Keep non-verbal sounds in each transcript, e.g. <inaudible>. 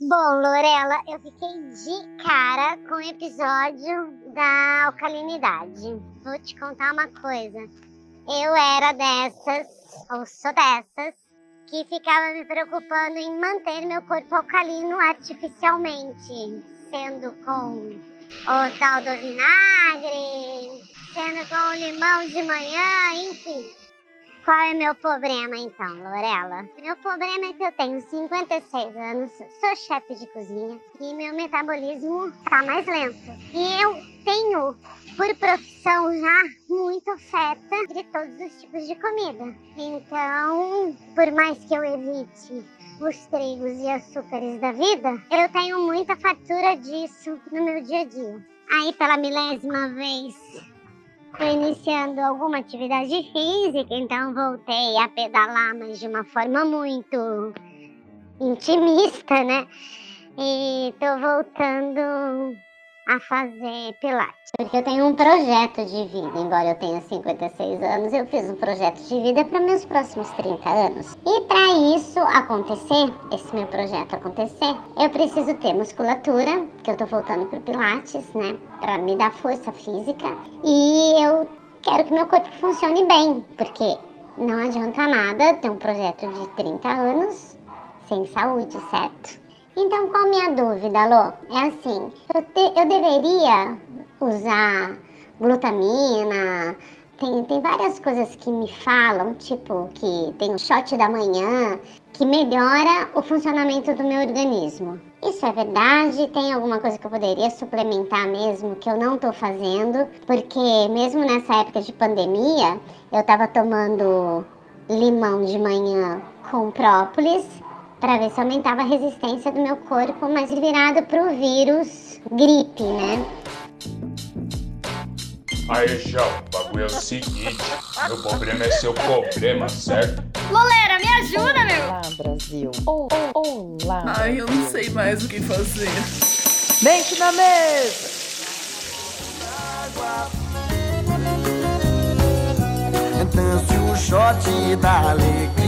Bom, Lorela, eu fiquei de cara com o episódio da alcalinidade. Vou te contar uma coisa. Eu era dessas, ou sou dessas, que ficava me preocupando em manter meu corpo alcalino artificialmente, sendo com o tal do vinagre, sendo com o limão de manhã, enfim. Qual é meu problema então, Lorela? Meu problema é que eu tenho 56 anos, sou chefe de cozinha e meu metabolismo tá mais lento. E eu tenho, por profissão já, muita oferta de todos os tipos de comida. Então, por mais que eu evite os trigos e açúcares da vida, eu tenho muita fatura disso no meu dia a dia. Aí, pela milésima vez, Estou iniciando alguma atividade física, então voltei a pedalar, mas de uma forma muito intimista, né? E estou voltando a fazer pilates. Porque eu tenho um projeto de vida, embora eu tenha 56 anos, eu fiz um projeto de vida para meus próximos 30 anos. E para isso acontecer, esse meu projeto acontecer, eu preciso ter musculatura, que eu tô voltando pro pilates, né, para me dar força física, e eu quero que meu corpo funcione bem, porque não adianta nada ter um projeto de 30 anos sem saúde, certo? Então, qual minha dúvida, Lô? É assim, eu, te, eu deveria usar glutamina, tem, tem várias coisas que me falam, tipo, que tem um shot da manhã, que melhora o funcionamento do meu organismo. Isso é verdade? Tem alguma coisa que eu poderia suplementar mesmo que eu não estou fazendo? Porque mesmo nessa época de pandemia, eu estava tomando limão de manhã com própolis para ver se aumentava a resistência do meu corpo, mas virado para o vírus gripe, né? Aí, João, o bagulho é o seguinte: meu problema é seu problema, certo? Lolera, me ajuda, meu! Olá, Brasil. Oh, oh, olá. Ai, eu não sei mais o que fazer. Mente na mesa! Dance o shot da alegria.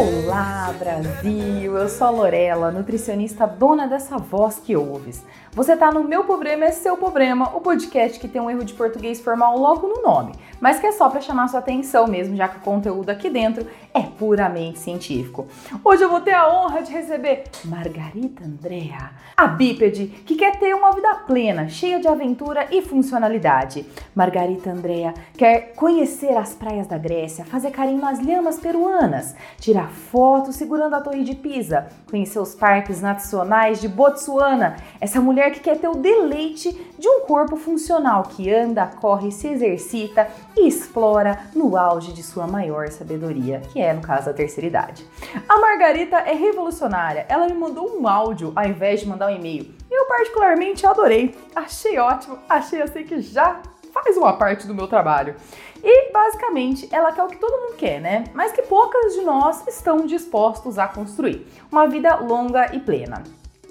Olá, Brasil! Eu sou a Lorela, nutricionista dona dessa voz que ouves. Você tá no Meu Problema é Seu Problema, o podcast que tem um erro de português formal logo no nome, mas que é só para chamar sua atenção mesmo, já que o conteúdo aqui dentro é puramente científico. Hoje eu vou ter a honra de receber Margarita Andrea, a bípede que quer ter uma vida plena, cheia de aventura e funcionalidade. Margarita Andrea quer conhecer as praias da Grécia, fazer carinho nas lhamas peruanas, tirar fotos segurando a Torre de Pisa, conhecer os parques nacionais de Botsuana. Essa mulher que quer ter o deleite de um corpo funcional que anda, corre, se exercita e explora no auge de sua maior sabedoria, que é no caso a terceira idade. A Margarita é revolucionária. Ela me mandou um áudio ao invés de mandar um e-mail. Eu particularmente adorei. Achei ótimo. Achei assim que já faz uma parte do meu trabalho. E basicamente ela quer o que todo mundo quer, né? Mas que poucas de nós estão dispostos a construir. Uma vida longa e plena.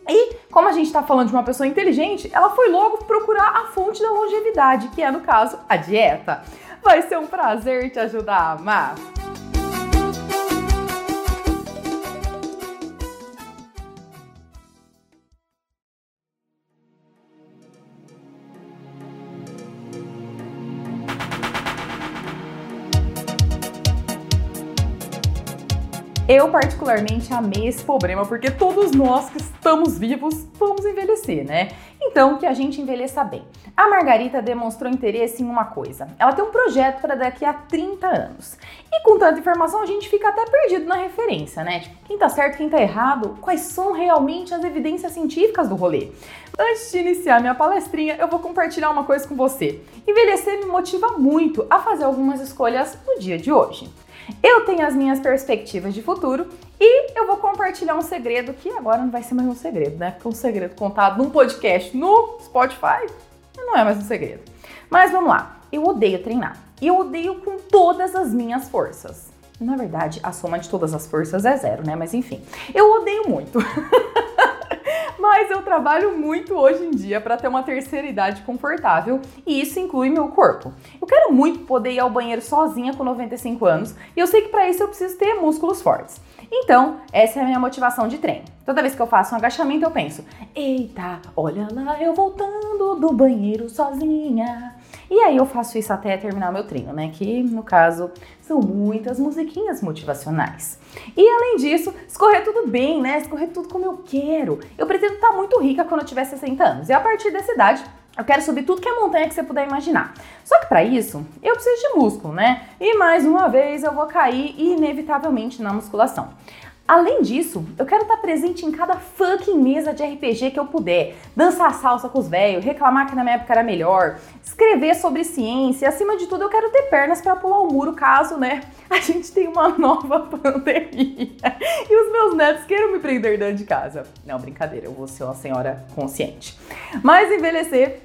E, como a gente está falando de uma pessoa inteligente, ela foi logo procurar a fonte da longevidade, que é, no caso, a dieta. Vai ser um prazer te ajudar a amar. Eu particularmente amei esse problema porque todos nós que estamos vivos vamos envelhecer, né? Então, que a gente envelheça bem. A Margarita demonstrou interesse em uma coisa. Ela tem um projeto para daqui a 30 anos. E com tanta informação, a gente fica até perdido na referência, né? Tipo, quem tá certo, quem tá errado, quais são realmente as evidências científicas do rolê. Antes de iniciar minha palestrinha, eu vou compartilhar uma coisa com você. Envelhecer me motiva muito a fazer algumas escolhas no dia de hoje. Eu tenho as minhas perspectivas de futuro e eu vou compartilhar um segredo que agora não vai ser mais um segredo, né? Porque um segredo contado num podcast no Spotify não é mais um segredo. Mas vamos lá. Eu odeio treinar. Eu odeio com todas as minhas forças. Na verdade, a soma de todas as forças é zero, né? Mas enfim, eu odeio muito. <laughs> Mas eu trabalho muito hoje em dia para ter uma terceira idade confortável e isso inclui meu corpo. Eu quero muito poder ir ao banheiro sozinha com 95 anos e eu sei que para isso eu preciso ter músculos fortes. Então, essa é a minha motivação de treino. Toda vez que eu faço um agachamento, eu penso: eita, olha lá, eu voltando do banheiro sozinha. E aí eu faço isso até terminar meu treino, né? Que no caso são muitas musiquinhas motivacionais. E além disso, escorrer tudo bem, né? Escorrer tudo como eu quero. Eu pretendo estar muito rica quando eu tiver 60 anos. E a partir dessa idade, eu quero subir tudo que é montanha que você puder imaginar. Só que para isso, eu preciso de músculo, né? E mais uma vez eu vou cair inevitavelmente na musculação. Além disso, eu quero estar presente em cada fucking mesa de RPG que eu puder. Dançar salsa com os velhos, reclamar que na minha época era melhor, escrever sobre ciência, acima de tudo eu quero ter pernas para pular o muro caso, né, a gente tenha uma nova <laughs> pandemia e os meus netos queiram me prender dentro de casa. Não, brincadeira, eu vou ser uma senhora consciente. Mas envelhecer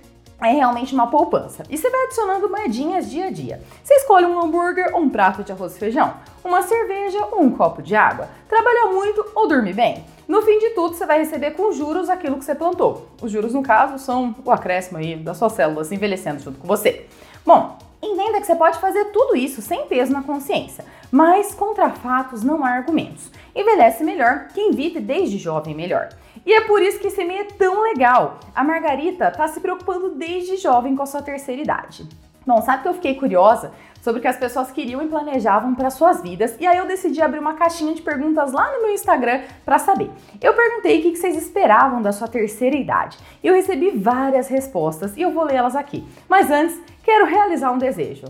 é realmente uma poupança. E você vai adicionando moedinhas dia a dia. Você escolhe um hambúrguer ou um prato de arroz e feijão, uma cerveja ou um copo de água, trabalha muito ou dorme bem. No fim de tudo, você vai receber com juros aquilo que você plantou. Os juros, no caso, são o acréscimo aí das suas células envelhecendo junto com você. Bom, entenda que você pode fazer tudo isso sem peso na consciência, mas contra fatos não há argumentos. Envelhece melhor quem vive desde jovem melhor. E é por isso que esse meio é tão legal. A Margarita tá se preocupando desde jovem com a sua terceira idade. Bom, sabe que eu fiquei curiosa sobre o que as pessoas queriam e planejavam para suas vidas, e aí eu decidi abrir uma caixinha de perguntas lá no meu Instagram para saber. Eu perguntei o que vocês esperavam da sua terceira idade. Eu recebi várias respostas e eu vou lê-las aqui. Mas antes, quero realizar um desejo.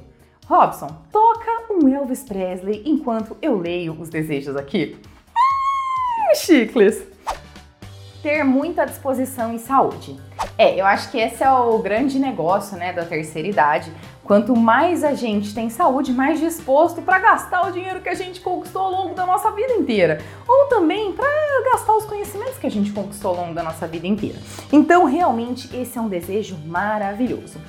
Robson, toca um Elvis Presley enquanto eu leio os desejos aqui. Hum, chicles! Ter muita disposição e saúde. É, eu acho que esse é o grande negócio, né, da terceira idade. Quanto mais a gente tem saúde, mais disposto para gastar o dinheiro que a gente conquistou ao longo da nossa vida inteira, ou também para gastar os conhecimentos que a gente conquistou ao longo da nossa vida inteira. Então, realmente, esse é um desejo maravilhoso.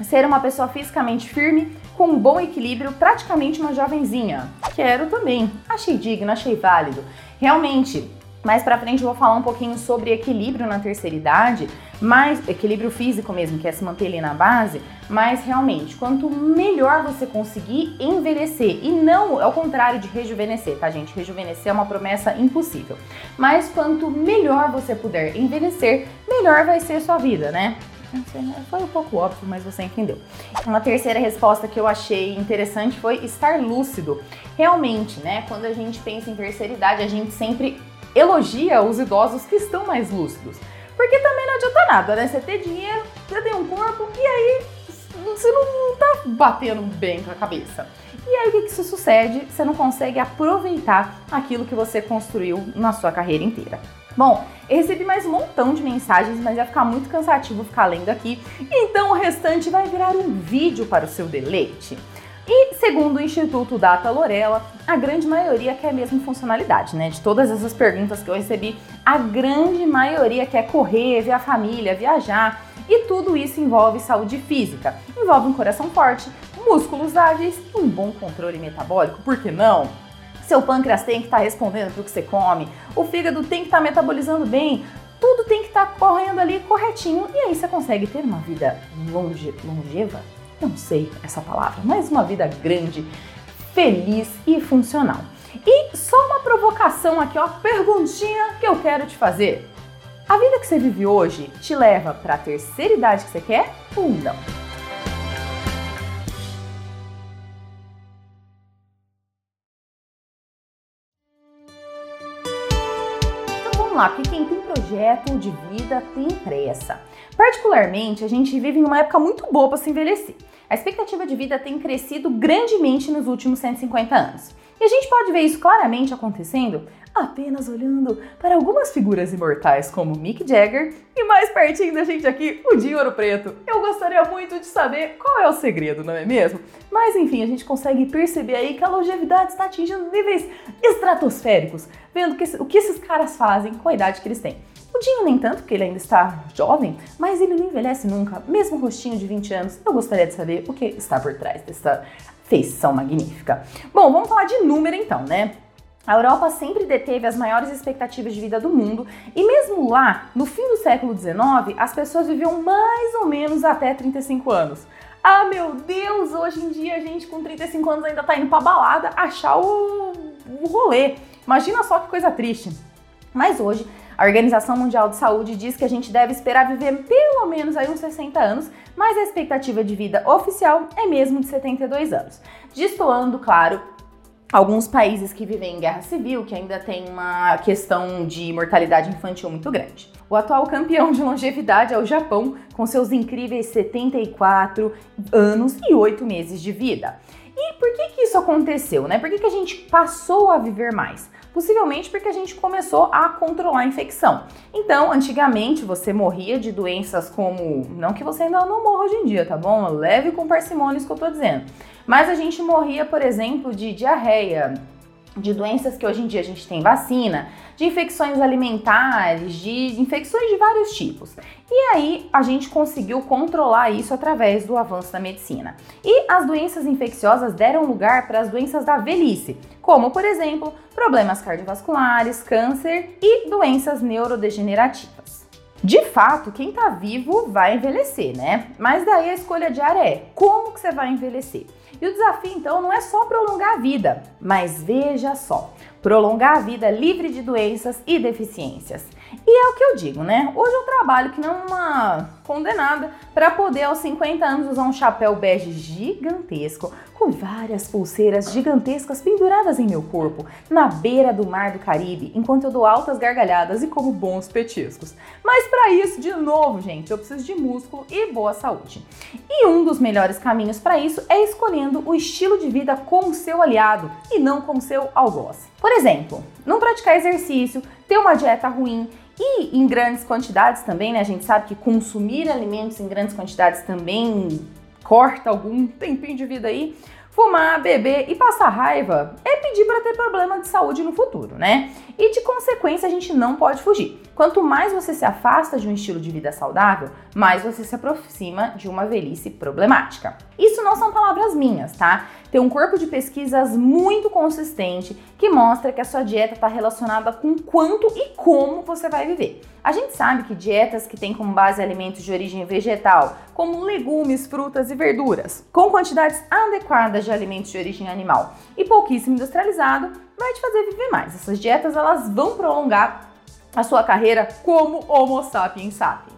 Ser uma pessoa fisicamente firme, com um bom equilíbrio, praticamente uma jovenzinha. Quero também. Achei digno, achei válido. Realmente, mais para frente eu vou falar um pouquinho sobre equilíbrio na terceira idade, mais equilíbrio físico mesmo, que é se manter ali na base, mas realmente, quanto melhor você conseguir envelhecer e não ao contrário de rejuvenescer, tá, gente? Rejuvenescer é uma promessa impossível. Mas quanto melhor você puder envelhecer, melhor vai ser sua vida, né? Foi um pouco óbvio, mas você entendeu. Uma terceira resposta que eu achei interessante foi estar lúcido. Realmente, né? Quando a gente pensa em terceira idade, a gente sempre elogia os idosos que estão mais lúcidos. Porque também não adianta nada, né? Você ter dinheiro, você tem um corpo e aí você não tá batendo bem com a cabeça. E aí o que, que isso sucede? Você não consegue aproveitar aquilo que você construiu na sua carreira inteira. Bom, eu recebi mais um montão de mensagens, mas ia ficar muito cansativo ficar lendo aqui, então o restante vai virar um vídeo para o seu deleite. E segundo o Instituto Data Lorella, a grande maioria quer mesmo funcionalidade, né? De todas essas perguntas que eu recebi, a grande maioria quer correr, ver a família, viajar. E tudo isso envolve saúde física, envolve um coração forte, músculos ágeis e um bom controle metabólico, por que não? Seu pâncreas tem que estar tá respondendo para o que você come, o fígado tem que estar tá metabolizando bem, tudo tem que estar tá correndo ali corretinho e aí você consegue ter uma vida longe, longeva não sei essa palavra, mas uma vida grande, feliz e funcional. E só uma provocação aqui, ó, perguntinha que eu quero te fazer. A vida que você vive hoje te leva para a terceira idade que você quer ou não? Então vamos lá, porque quem tem projeto de vida tem pressa. Particularmente, a gente vive em uma época muito boa para se envelhecer. A expectativa de vida tem crescido grandemente nos últimos 150 anos. E a gente pode ver isso claramente acontecendo apenas olhando para algumas figuras imortais como Mick Jagger e mais pertinho da gente aqui, o Dinho Ouro Preto. Eu gostaria muito de saber qual é o segredo, não é mesmo? Mas enfim, a gente consegue perceber aí que a longevidade está atingindo níveis estratosféricos, vendo que, o que esses caras fazem com a idade que eles têm. O Dinho nem tanto, porque ele ainda está jovem, mas ele não envelhece nunca, mesmo rostinho de 20 anos. Eu gostaria de saber o que está por trás dessa feição magnífica. Bom, vamos falar de número então, né? A Europa sempre deteve as maiores expectativas de vida do mundo e mesmo lá, no fim do século XIX, as pessoas viviam mais ou menos até 35 anos. Ah, meu Deus, hoje em dia a gente com 35 anos ainda tá indo pra balada achar o, o rolê. Imagina só que coisa triste. Mas hoje, a Organização Mundial de Saúde diz que a gente deve esperar viver pelo menos aí uns 60 anos, mas a expectativa de vida oficial é mesmo de 72 anos. Destoando, claro, alguns países que vivem em guerra civil, que ainda tem uma questão de mortalidade infantil muito grande. O atual campeão de longevidade é o Japão, com seus incríveis 74 anos e 8 meses de vida. E por que, que isso aconteceu, né? Por que, que a gente passou a viver mais? Possivelmente porque a gente começou a controlar a infecção. Então, antigamente você morria de doenças como. Não que você ainda não morra hoje em dia, tá bom? Leve com parcimônia isso que eu tô dizendo. Mas a gente morria, por exemplo, de diarreia, de doenças que hoje em dia a gente tem vacina, de infecções alimentares, de infecções de vários tipos. E aí a gente conseguiu controlar isso através do avanço da medicina. E as doenças infecciosas deram lugar para as doenças da velhice, como por exemplo, problemas cardiovasculares, câncer e doenças neurodegenerativas. De fato, quem tá vivo vai envelhecer, né? Mas daí a escolha diária é como que você vai envelhecer? E o desafio então não é só prolongar a vida, mas veja só, prolongar a vida livre de doenças e deficiências. E é o que eu digo, né? Hoje eu trabalho que não uma condenada para poder aos 50 anos usar um chapéu bege gigantesco com várias pulseiras gigantescas penduradas em meu corpo, na beira do mar do Caribe, enquanto eu dou altas gargalhadas e como bons petiscos. Mas para isso, de novo, gente, eu preciso de músculo e boa saúde. E um dos melhores caminhos para isso é escolhendo o estilo de vida como seu aliado e não como seu algoz. Por exemplo, não praticar exercício, ter uma dieta ruim e em grandes quantidades também, né? A gente sabe que consumir alimentos em grandes quantidades também corta algum <laughs> tempinho de vida aí. Fumar, beber e passar raiva é pedir para ter problema de saúde no futuro, né? E de consequência a gente não pode fugir. Quanto mais você se afasta de um estilo de vida saudável, mais você se aproxima de uma velhice problemática. Isso não são palavras minhas, tá? Tem um corpo de pesquisas muito consistente que mostra que a sua dieta está relacionada com quanto e como você vai viver. A gente sabe que dietas que têm como base alimentos de origem vegetal, como legumes, frutas e verduras, com quantidades adequadas de alimentos de origem animal e pouquíssimo industrializado, vai te fazer viver mais. Essas dietas elas vão prolongar a sua carreira como Homo sapiens sapiens.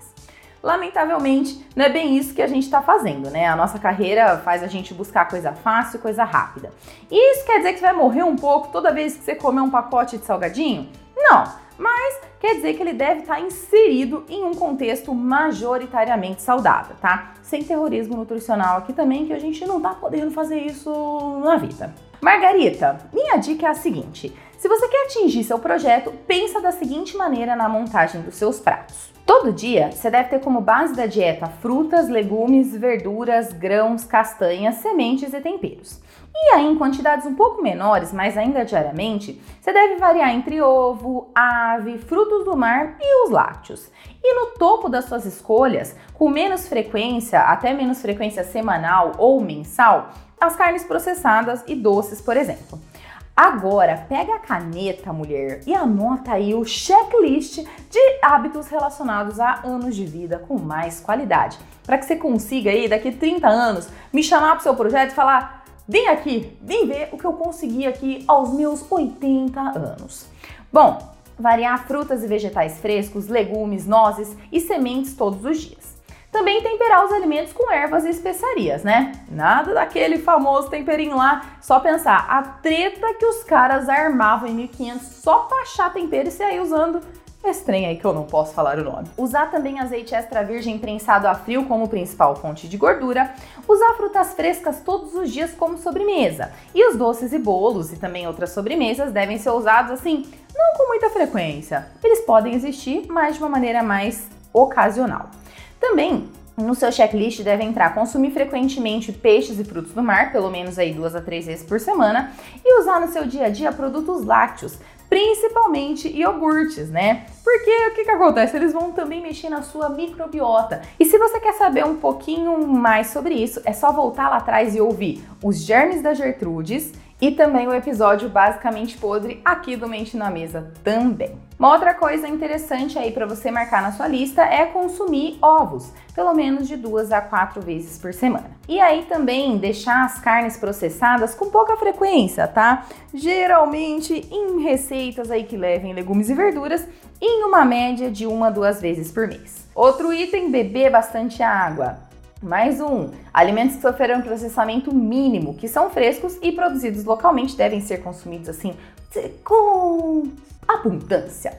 Lamentavelmente, não é bem isso que a gente está fazendo, né? A nossa carreira faz a gente buscar coisa fácil, coisa rápida. E isso quer dizer que vai morrer um pouco toda vez que você comer um pacote de salgadinho? Não, mas quer dizer que ele deve estar tá inserido em um contexto majoritariamente saudável, tá? Sem terrorismo nutricional aqui também, que a gente não tá podendo fazer isso na vida. Margarita, minha dica é a seguinte: se você quer atingir seu projeto, pensa da seguinte maneira na montagem dos seus pratos. Todo dia, você deve ter como base da dieta frutas, legumes, verduras, grãos, castanhas, sementes e temperos. E aí, em quantidades um pouco menores, mas ainda diariamente, você deve variar entre ovo, ave, frutos do mar e os lácteos. E no topo das suas escolhas, com menos frequência, até menos frequência semanal ou mensal, as carnes processadas e doces, por exemplo. Agora, pega a caneta, mulher, e anota aí o checklist de hábitos relacionados a anos de vida com mais qualidade. Para que você consiga aí, daqui 30 anos, me chamar para o seu projeto e falar: vem aqui, vem ver o que eu consegui aqui aos meus 80 anos. Bom, variar frutas e vegetais frescos, legumes, nozes e sementes todos os dias. Também temperar os alimentos com ervas e especiarias, né? Nada daquele famoso temperinho lá. Só pensar, a treta que os caras armavam em 1500 só pra achar tempero e sair usando trem aí que eu não posso falar o nome. Usar também azeite extra virgem prensado a frio como principal fonte de gordura. Usar frutas frescas todos os dias como sobremesa. E os doces e bolos e também outras sobremesas devem ser usados assim, não com muita frequência. Eles podem existir, mas de uma maneira mais ocasional. Também no seu checklist deve entrar consumir frequentemente peixes e frutos do mar, pelo menos aí duas a três vezes por semana, e usar no seu dia a dia produtos lácteos, principalmente iogurtes, né? Porque o que, que acontece? Eles vão também mexer na sua microbiota. E se você quer saber um pouquinho mais sobre isso, é só voltar lá atrás e ouvir os germes da Gertrudes E também o episódio basicamente podre aqui do Mente na Mesa também. Uma outra coisa interessante aí para você marcar na sua lista é consumir ovos, pelo menos de duas a quatro vezes por semana. E aí também deixar as carnes processadas com pouca frequência, tá? Geralmente em receitas aí que levem legumes e verduras, em uma média de uma a duas vezes por mês. Outro item, beber bastante água. Mais um, alimentos que sofreram processamento mínimo, que são frescos e produzidos localmente, devem ser consumidos assim com abundância.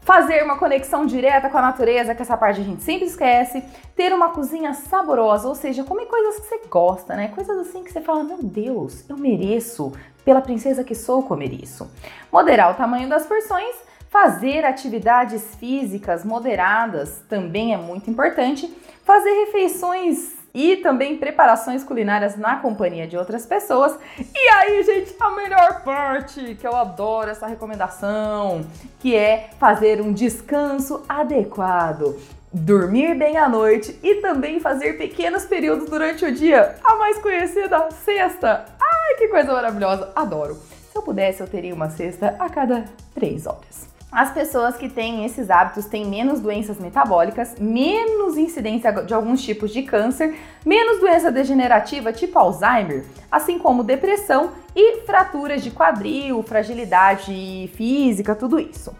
Fazer uma conexão direta com a natureza, que essa parte a gente sempre esquece. Ter uma cozinha saborosa, ou seja, comer coisas que você gosta, né? Coisas assim que você fala, meu Deus, eu mereço, pela princesa que sou, comer isso. Moderar o tamanho das porções. Fazer atividades físicas moderadas também é muito importante fazer refeições e também preparações culinárias na companhia de outras pessoas. E aí, gente, a melhor parte, que eu adoro essa recomendação, que é fazer um descanso adequado. Dormir bem à noite e também fazer pequenos períodos durante o dia, a mais conhecida sexta. Ai, que coisa maravilhosa, adoro. Se eu pudesse, eu teria uma cesta a cada três horas. As pessoas que têm esses hábitos têm menos doenças metabólicas, menos incidência de alguns tipos de câncer, menos doença degenerativa tipo Alzheimer, assim como depressão e fraturas de quadril, fragilidade física, tudo isso.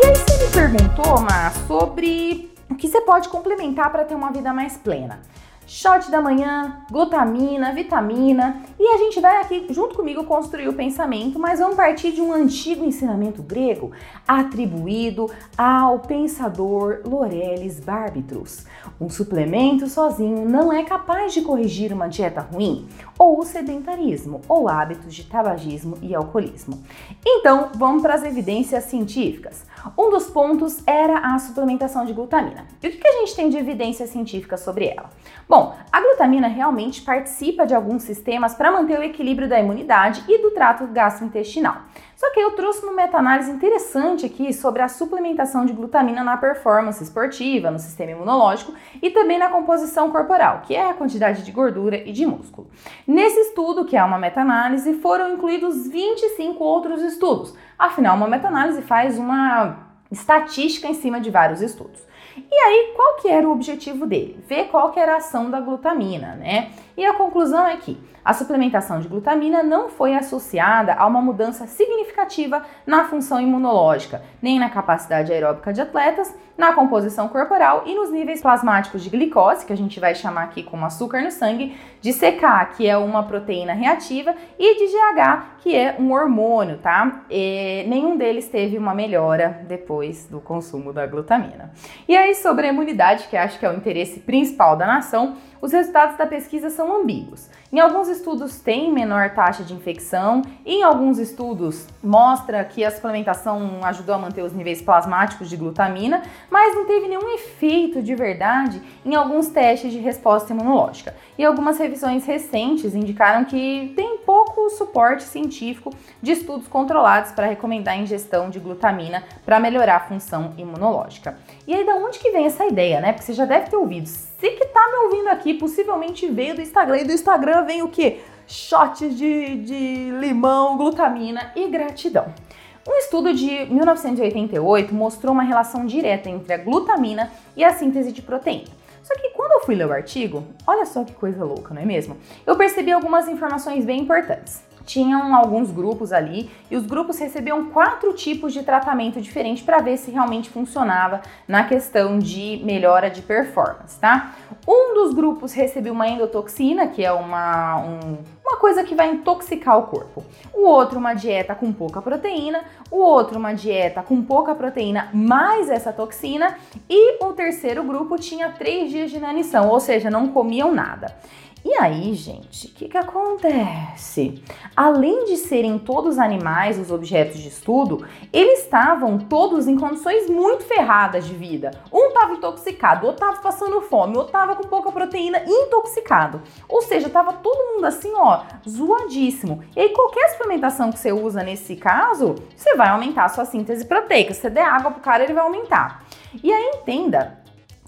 E aí você me perguntou, Mar, sobre o que você pode complementar para ter uma vida mais plena shot da manhã, glutamina, vitamina. E a gente vai aqui junto comigo construir o pensamento, mas vamos partir de um antigo ensinamento grego atribuído ao pensador Loreles Barbitrus. Um suplemento sozinho não é capaz de corrigir uma dieta ruim, ou o sedentarismo, ou hábitos de tabagismo e alcoolismo. Então, vamos para as evidências científicas. Um dos pontos era a suplementação de glutamina. E o que a gente tem de evidência científica sobre ela? Bom, a glutamina realmente participa de alguns sistemas para manter o equilíbrio da imunidade e do trato gastrointestinal. Só que eu trouxe uma meta-análise interessante aqui sobre a suplementação de glutamina na performance esportiva, no sistema imunológico e também na composição corporal, que é a quantidade de gordura e de músculo. Nesse estudo, que é uma meta-análise, foram incluídos 25 outros estudos. Afinal, uma meta-análise faz uma estatística em cima de vários estudos. E aí, qual que era o objetivo dele? Ver qual que era a ação da glutamina, né? E a conclusão é que a suplementação de glutamina não foi associada a uma mudança significativa na função imunológica, nem na capacidade aeróbica de atletas, na composição corporal e nos níveis plasmáticos de glicose, que a gente vai chamar aqui como açúcar no sangue, de CK, que é uma proteína reativa, e de GH, que é um hormônio, tá? E nenhum deles teve uma melhora depois do consumo da glutamina. E aí, sobre a imunidade, que acho que é o interesse principal da nação, os resultados da pesquisa são ambíguos. Em alguns estudos tem menor taxa de infecção, em alguns estudos mostra que a suplementação ajudou a manter os níveis plasmáticos de glutamina, mas não teve nenhum efeito de verdade em alguns testes de resposta imunológica. E algumas revisões recentes indicaram que tem pouco suporte científico de estudos controlados para recomendar a ingestão de glutamina para melhorar a função imunológica. E aí, da onde que vem essa ideia, né? Porque você já deve ter ouvido você que tá me ouvindo aqui possivelmente veio do Instagram e do Instagram vem o que? Shots de, de limão, glutamina e gratidão. Um estudo de 1988 mostrou uma relação direta entre a glutamina e a síntese de proteína. Só que quando eu fui ler o artigo, olha só que coisa louca, não é mesmo? Eu percebi algumas informações bem importantes tinham alguns grupos ali e os grupos recebiam quatro tipos de tratamento diferente para ver se realmente funcionava na questão de melhora de performance, tá? Um dos grupos recebeu uma endotoxina, que é uma, um, uma coisa que vai intoxicar o corpo. O outro, uma dieta com pouca proteína. O outro, uma dieta com pouca proteína mais essa toxina. E o terceiro grupo tinha três dias de inanição, ou seja, não comiam nada. E aí, gente, o que, que acontece? Além de serem todos animais os objetos de estudo, eles estavam todos em condições muito ferradas de vida. Um estava intoxicado, outro estava passando fome, outro estava com pouca proteína intoxicado. Ou seja, estava todo mundo assim, ó, zoadíssimo. E aí, qualquer suplementação que você usa nesse caso, você vai aumentar a sua síntese proteica. Se você der água pro cara, ele vai aumentar. E aí, entenda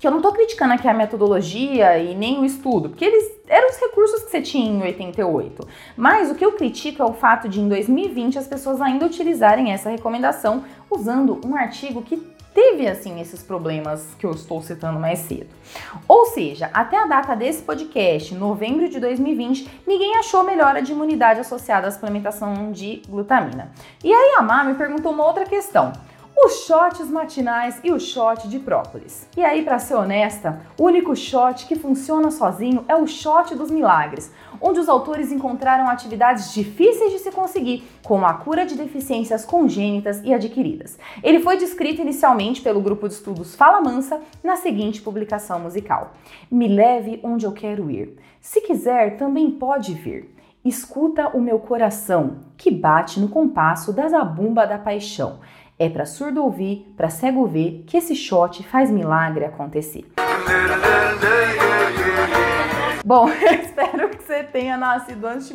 que eu não tô criticando aqui a metodologia e nem o estudo, porque eles eram os recursos que você tinha em 88. Mas o que eu critico é o fato de em 2020 as pessoas ainda utilizarem essa recomendação usando um artigo que teve assim esses problemas que eu estou citando mais cedo. Ou seja, até a data desse podcast, novembro de 2020, ninguém achou melhora de imunidade associada à suplementação de glutamina. E aí a Má me perguntou uma outra questão os shots matinais e o shot de própolis. E aí, para ser honesta, o único shot que funciona sozinho é o shot dos milagres, onde os autores encontraram atividades difíceis de se conseguir, como a cura de deficiências congênitas e adquiridas. Ele foi descrito inicialmente pelo grupo de estudos Fala Mansa na seguinte publicação musical: Me leve onde eu quero ir. Se quiser, também pode vir. Escuta o meu coração, que bate no compasso da zabumba da paixão. É para surdo ouvir, para cego ver, que esse shot faz milagre acontecer. Bom, <laughs> eu espero que você tenha nascido antes de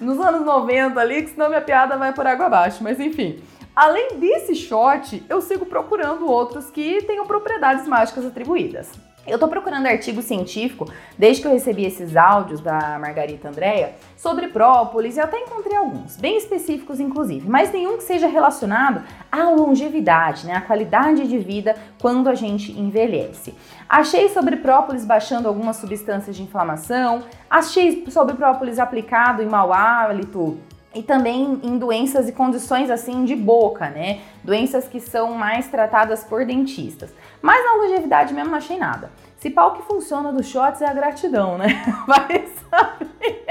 nos anos 90 ali, que senão minha piada vai por água abaixo. Mas enfim, além desse shot, eu sigo procurando outros que tenham propriedades mágicas atribuídas. Eu tô procurando artigo científico, desde que eu recebi esses áudios da Margarita Andréia, sobre própolis e até encontrei alguns, bem específicos inclusive, mas nenhum que seja relacionado à longevidade, né, à qualidade de vida quando a gente envelhece. Achei sobre própolis baixando algumas substâncias de inflamação, achei sobre própolis aplicado em mau hálito, e também em doenças e condições assim de boca, né? Doenças que são mais tratadas por dentistas. Mas na longevidade mesmo não achei nada. Se pau que funciona dos shots é a gratidão, né? <laughs> Vai saber.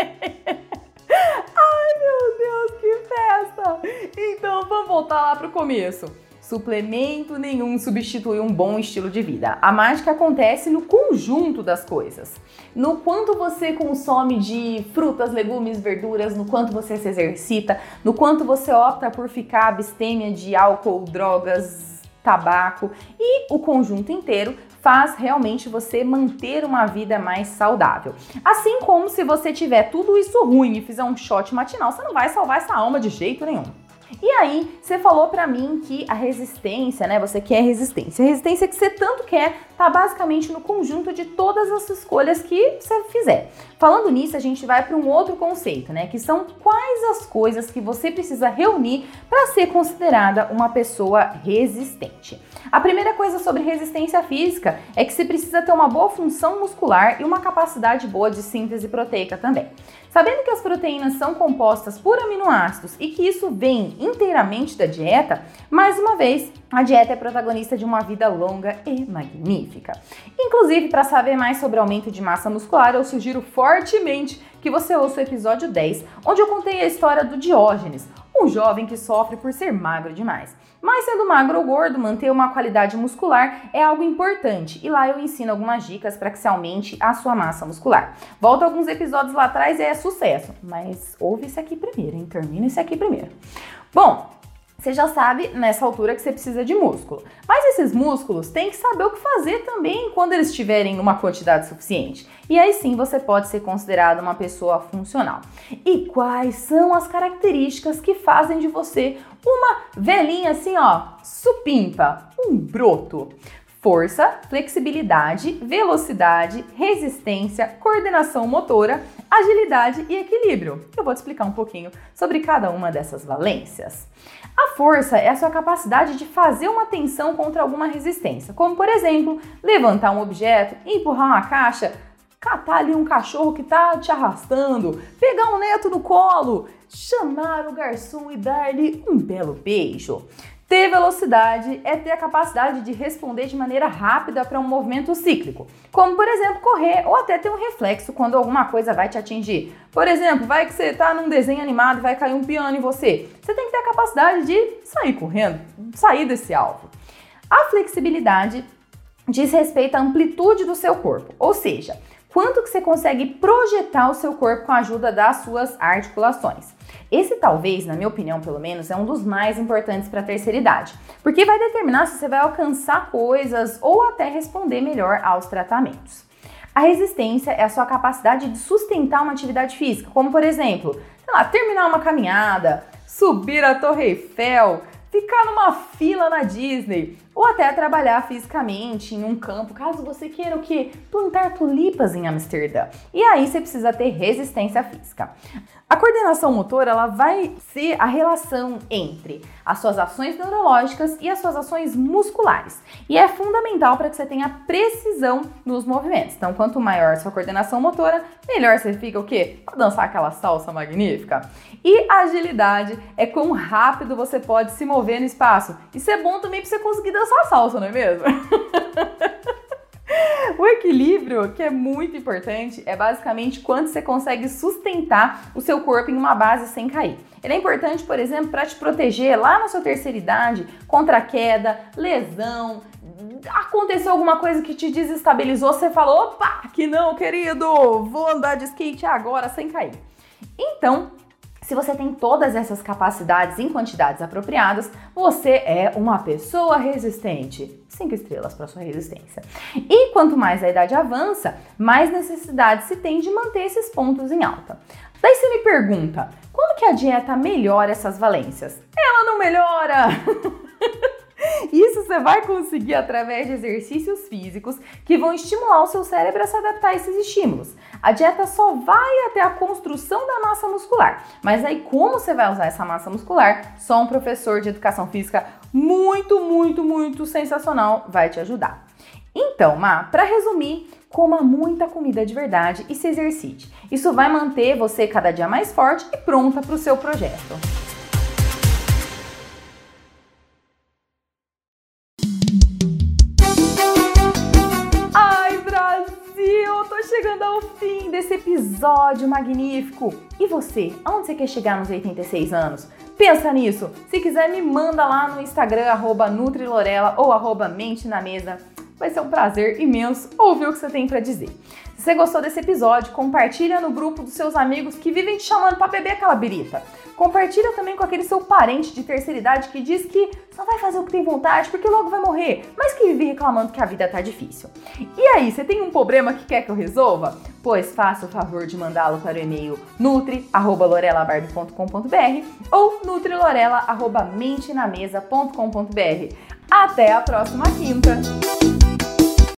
Ai meu Deus, que festa! Então vamos voltar lá pro começo. Suplemento nenhum substitui um bom estilo de vida. A mágica acontece no conjunto das coisas. No quanto você consome de frutas, legumes, verduras, no quanto você se exercita, no quanto você opta por ficar abstêmia de álcool, drogas, tabaco e o conjunto inteiro faz realmente você manter uma vida mais saudável. Assim como se você tiver tudo isso ruim e fizer um shot matinal, você não vai salvar essa alma de jeito nenhum. E aí, você falou para mim que a resistência, né? Você quer resistência. A resistência que você tanto quer tá basicamente no conjunto de todas as escolhas que você fizer. Falando nisso, a gente vai para um outro conceito, né? Que são quais as coisas que você precisa reunir para ser considerada uma pessoa resistente. A primeira coisa sobre resistência física é que você precisa ter uma boa função muscular e uma capacidade boa de síntese proteica também. Sabendo que as proteínas são compostas por aminoácidos e que isso vem inteiramente da dieta, mais uma vez, a dieta é protagonista de uma vida longa e magnífica. Inclusive, para saber mais sobre aumento de massa muscular, eu sugiro fortemente que você ouça o episódio 10, onde eu contei a história do Diógenes, um jovem que sofre por ser magro demais. Mas sendo magro ou gordo, manter uma qualidade muscular é algo importante e lá eu ensino algumas dicas para que se aumente a sua massa muscular. Volta alguns episódios lá atrás e é sucesso, mas ouve esse aqui primeiro, hein? Termina esse aqui primeiro. Bom, você já sabe nessa altura que você precisa de músculo. Mas esses músculos têm que saber o que fazer também quando eles estiverem numa quantidade suficiente. E aí sim você pode ser considerado uma pessoa funcional. E quais são as características que fazem de você uma velhinha assim, ó, supimpa, um broto? Força, flexibilidade, velocidade, resistência, coordenação motora, agilidade e equilíbrio. Eu vou te explicar um pouquinho sobre cada uma dessas valências. A força é a sua capacidade de fazer uma tensão contra alguma resistência, como por exemplo, levantar um objeto, empurrar uma caixa, catar ali um cachorro que tá te arrastando, pegar um neto no colo, chamar o garçom e dar-lhe um belo beijo. Ter velocidade é ter a capacidade de responder de maneira rápida para um movimento cíclico, como por exemplo correr ou até ter um reflexo quando alguma coisa vai te atingir. Por exemplo, vai que você está num desenho animado e vai cair um piano em você. Você tem que ter a capacidade de sair correndo, sair desse alvo. A flexibilidade diz respeito à amplitude do seu corpo, ou seja, quanto que você consegue projetar o seu corpo com a ajuda das suas articulações. Esse talvez, na minha opinião pelo menos, é um dos mais importantes para a terceira idade, porque vai determinar se você vai alcançar coisas ou até responder melhor aos tratamentos. A resistência é a sua capacidade de sustentar uma atividade física, como por exemplo, sei lá, terminar uma caminhada, subir a Torre Eiffel, ficar numa fila na Disney ou até trabalhar fisicamente em um campo, caso você queira o que? Plantar tulipas em Amsterdã. E aí você precisa ter resistência física. A coordenação motora ela vai ser a relação entre as suas ações neurológicas e as suas ações musculares. E é fundamental para que você tenha precisão nos movimentos. Então, quanto maior sua coordenação motora, melhor você fica o quê? Para dançar aquela salsa magnífica. E agilidade é quão rápido você pode se mover no espaço. Isso é bom também para você conseguir dançar salsa, não é mesmo? <laughs> O equilíbrio, que é muito importante, é basicamente quanto você consegue sustentar o seu corpo em uma base sem cair. Ele é importante, por exemplo, para te proteger lá na sua terceira idade contra queda, lesão, aconteceu alguma coisa que te desestabilizou, você falou: opa, que não, querido, vou andar de skate agora sem cair. Então, se você tem todas essas capacidades em quantidades apropriadas, você é uma pessoa resistente. Cinco estrelas para sua resistência. E quanto mais a idade avança, mais necessidade se tem de manter esses pontos em alta. Daí você me pergunta, como que a dieta melhora essas valências? Ela não melhora! <laughs> Isso você vai conseguir através de exercícios físicos que vão estimular o seu cérebro a se adaptar a esses estímulos. A dieta só vai até a construção da massa muscular, mas aí como você vai usar essa massa muscular? Só um professor de educação física muito, muito, muito sensacional vai te ajudar. Então, Ma, para resumir, coma muita comida de verdade e se exercite. Isso vai manter você cada dia mais forte e pronta para o seu projeto. Desse episódio magnífico. E você, aonde você quer chegar nos 86 anos? Pensa nisso. Se quiser, me manda lá no Instagram, arroba Nutrilorela ou arroba Mente na Mesa. Vai ser um prazer imenso ouvir o que você tem para dizer. Se você gostou desse episódio, compartilha no grupo dos seus amigos que vivem te chamando para beber aquela birita. Compartilha também com aquele seu parente de terceira idade que diz que só vai fazer o que tem vontade porque logo vai morrer, mas que vive reclamando que a vida tá difícil. E aí, você tem um problema que quer que eu resolva? Pois faça o favor de mandá-lo para o e-mail nutri@lorelabarbe.com.br ou nutrilorela@mentenamesa.com.br. Até a próxima quinta.